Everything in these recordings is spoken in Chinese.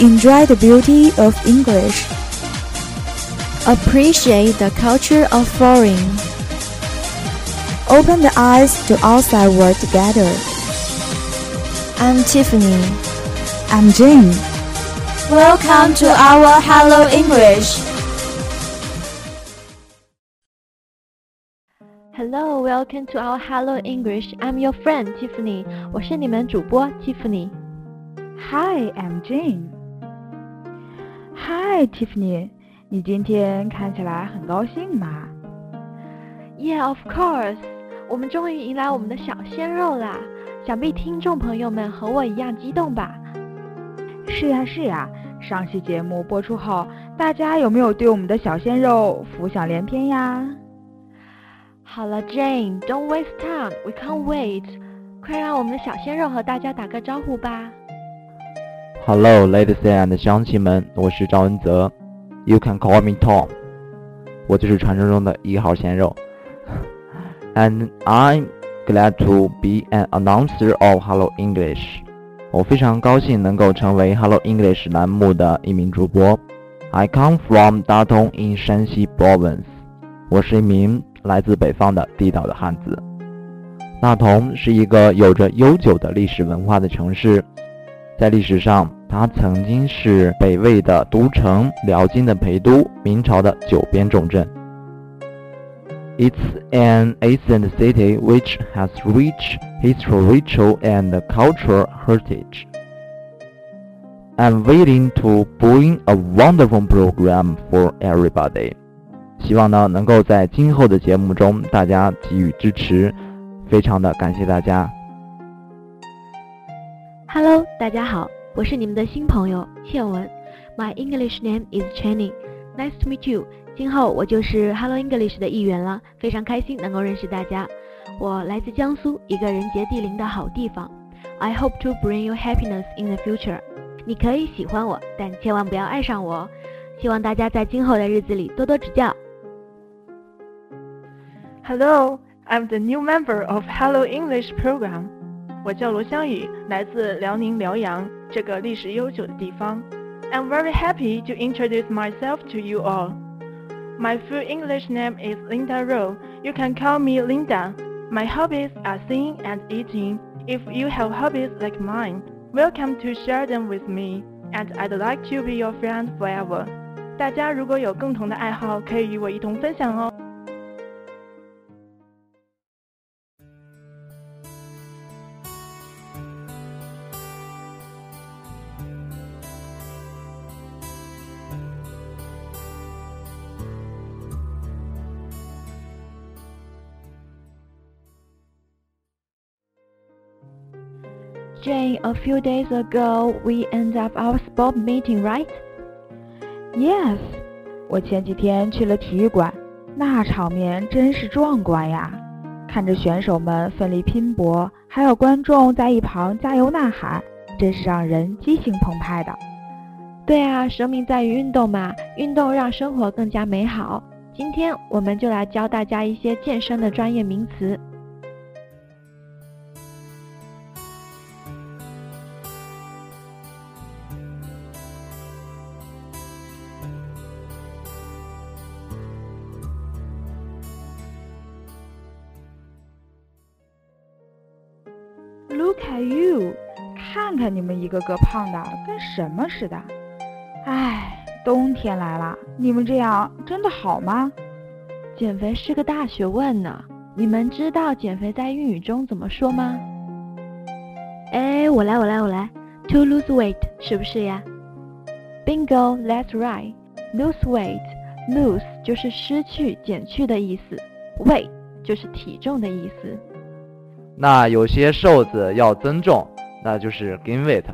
Enjoy the beauty of English. Appreciate the culture of foreign. Open the eyes to outside world together. I'm Tiffany. I'm Jane. Welcome to our Hello English. Hello, welcome to our Hello English. I'm your friend Tiffany. 我是你们主播 Tiffany. Hi, I'm Jane. Hi, Tiffany. 你今天看起来很高兴嘛？Yeah, of course. 我们终于迎来我们的小鲜肉啦！想必听众朋友们和我一样激动吧？是呀，是呀。上期节目播出后，大家有没有对我们的小鲜肉浮想联翩呀？好了，Jane, don't waste time. We can't wait. 快让我们的小鲜肉和大家打个招呼吧。Hello, ladies and 乡亲们，我是赵文泽。You can call me Tom，我就是传说中的一号鲜肉。And I'm glad to be an announcer of Hello English。我非常高兴能够成为 Hello English 栏目的一名主播。I come from Datong in Shanxi province。我是一名来自北方的地道的汉子。大同是一个有着悠久的历史文化的城市，在历史上。它曾经是北魏的都城，辽金的陪都，明朝的九边重镇。It's an ancient city which has rich historical and cultural heritage. I'm waiting to bring a wonderful program for everybody. 希望呢能够在今后的节目中大家给予支持，非常的感谢大家。Hello，大家好。我是你们的新朋友倩文，My English name is Chenny. Nice to meet you. 今后我就是 Hello English 的一员了，非常开心能够认识大家。我来自江苏，一个人杰地灵的好地方。I hope to bring you happiness in the future. 你可以喜欢我，但千万不要爱上我。希望大家在今后的日子里多多指教。Hello, I'm the new member of Hello English program. 我叫罗香雨，来自辽宁辽阳这个历史悠久的地方。I'm very happy to introduce myself to you all. My full English name is Linda Rowe. You can call me Linda. My hobbies are singing and eating. If you have hobbies like mine, welcome to share them with me. And I'd like to be your friend forever. 大家如果有共同的爱好，可以与我一同分享哦。 Jane, a few days ago we end up our sport meeting, right? Yes. 我前几天去了体育馆，那场面真是壮观呀！看着选手们奋力拼搏，还有观众在一旁加油呐喊，真是让人激情澎湃的。对啊，生命在于运动嘛，运动让生活更加美好。今天我们就来教大家一些健身的专业名词。Look at you，看看你们一个个胖的跟什么似的。唉，冬天来了，你们这样真的好吗？减肥是个大学问呢。你们知道减肥在英语中怎么说吗？哎，我来，我来，我来。To lose weight，是不是呀？Bingo，that's right。Lose weight，lose 就是失去、减去的意思，weight 就是体重的意思。那有些瘦子要增重，那就是 gain weight。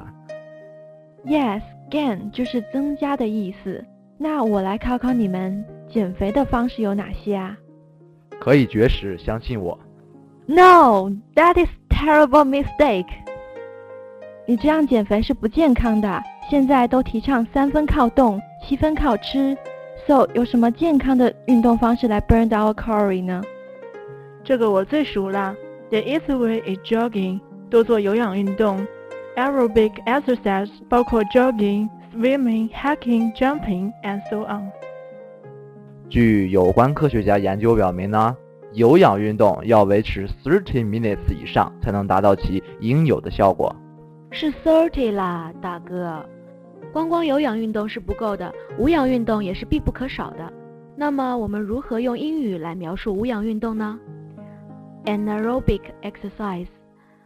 Yes，gain 就是增加的意思。那我来考考你们，减肥的方式有哪些啊？可以绝食，相信我。No，that is terrible mistake。你这样减肥是不健康的。现在都提倡三分靠动，七分靠吃。So，有什么健康的运动方式来 burn our calorie 呢？这个我最熟了。The easy way is jogging，多做有氧运动。Aerobic exercise 包括 jogging、swimming, hiking, jumping, and so on. 据有关科学家研究表明呢，有氧运动要维持30 minutes 以上才能达到其应有的效果。是 thirty 啦，大哥。光光有氧运动是不够的，无氧运动也是必不可少的。那么我们如何用英语来描述无氧运动呢 ？Anaerobic exercise.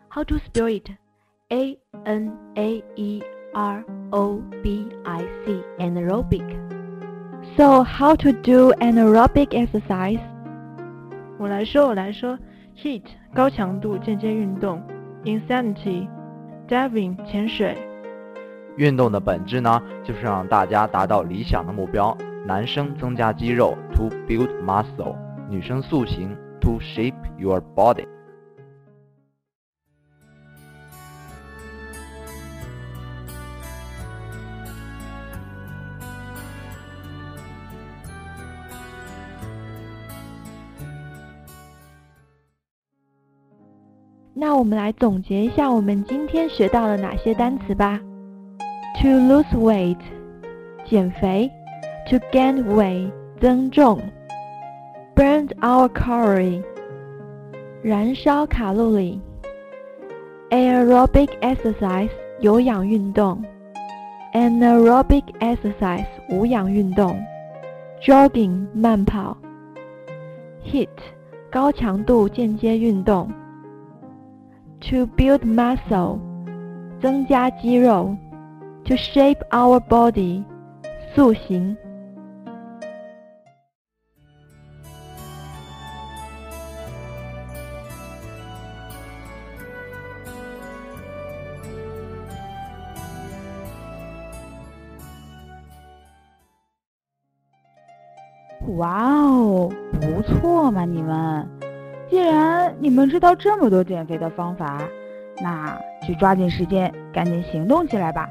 How to spell it? A N A E R O B I C. Anaerobic. So how to do anaerobic exercise? 我来说，我来说，heat 高强度间接运动，insanity diving 潜水。运动的本质呢，就是让大家达到理想的目标。男生增加肌肉，to build muscle；女生塑形 ，to shape your body。那我们来总结一下我们今天学到了哪些单词吧。To lose weight，减肥；to gain weight，增重 ；burn our calorie，燃烧卡路里；aerobic exercise，有氧运动；anaerobic exercise，无氧运动；jogging，慢跑；heat，高强度间接运动。To build muscle，增加肌肉；to shape our body，塑形。 哇哦，不错嘛，你们！既然你们知道这么多减肥的方法，那就抓紧时间，赶紧行动起来吧！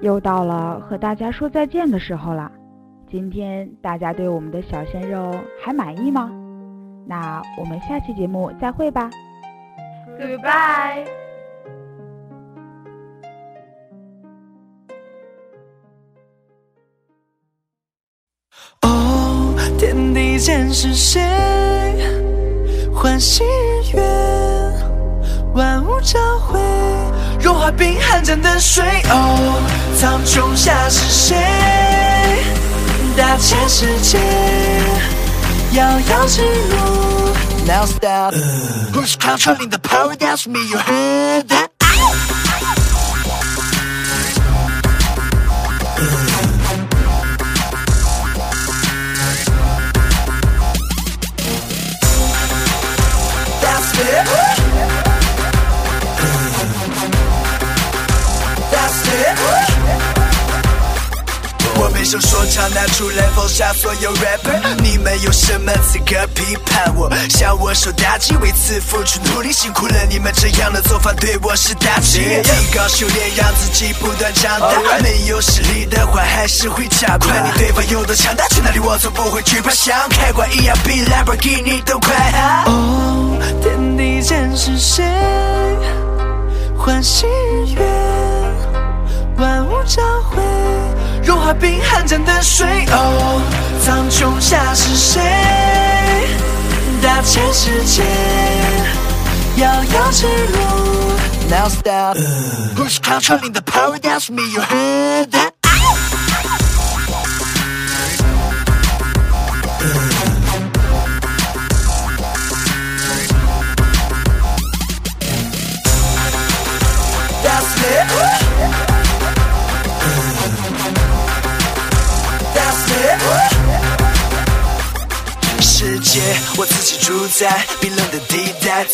又到了和大家说再见的时候了。今天大家对我们的小鲜肉还满意吗？那我们下期节目再会吧。Goodbye。哦，天地间是谁？欢喜日月，万物交汇，融化冰寒江的水。哦，苍穹下是谁？大千世界，遥遥之路。Now stop. Who's controlling the power? That's me. You heard that? 我每首说唱拿出来封杀所有 rapper，你们有什么资格批判我？向我受打击，为此付出努力，辛苦了你们这样的做法对我是打击。提高修炼，让自己不断长大。没有实力的话，还是会差。管你对方有多强大，去哪里我从不会惧怕，像开挂一样比兰博基尼都快。哦，天地间是谁？欢喜日月，万物交汇。融化冰寒战的水。哦，苍穹下是谁？大千世界，遥遥之路。Now stop. Who's controlling the power? That's me. You heard that? 世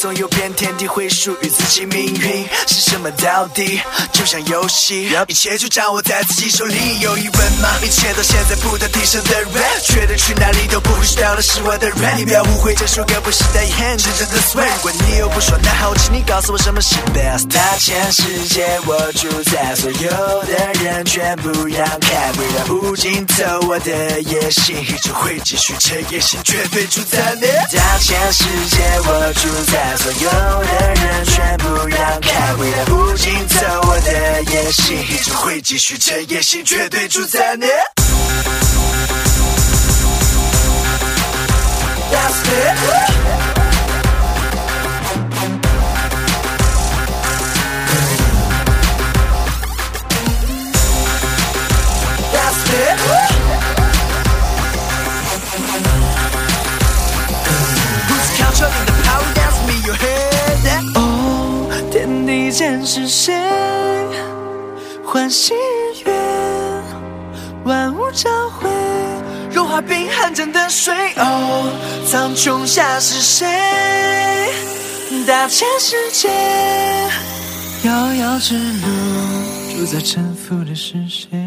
总有片天地会属于自己命运，是什么到底？就像游戏，一切就掌握在自己手里。有疑问吗？一切到现在不断提升的 rap，觉得去哪里都不会知道的是我的 rap。你不要误会，这首歌不是代言，真正的 swag。如果你又不说，那好，请你告诉我什么是 best。大千世界，我主宰，所有的人全部让开，为了无尽头，我的野心一直会继续，这野心绝对主宰你。大千世界，我主宰，所有的人全部让开，为了无尽头，我的野心一直会继续，这野心绝对主宰你。That's it. 喜日月，万物交汇，融化冰寒间的水。哦，苍穹下是谁？大千世界，遥遥之路，主宰沉浮的是谁？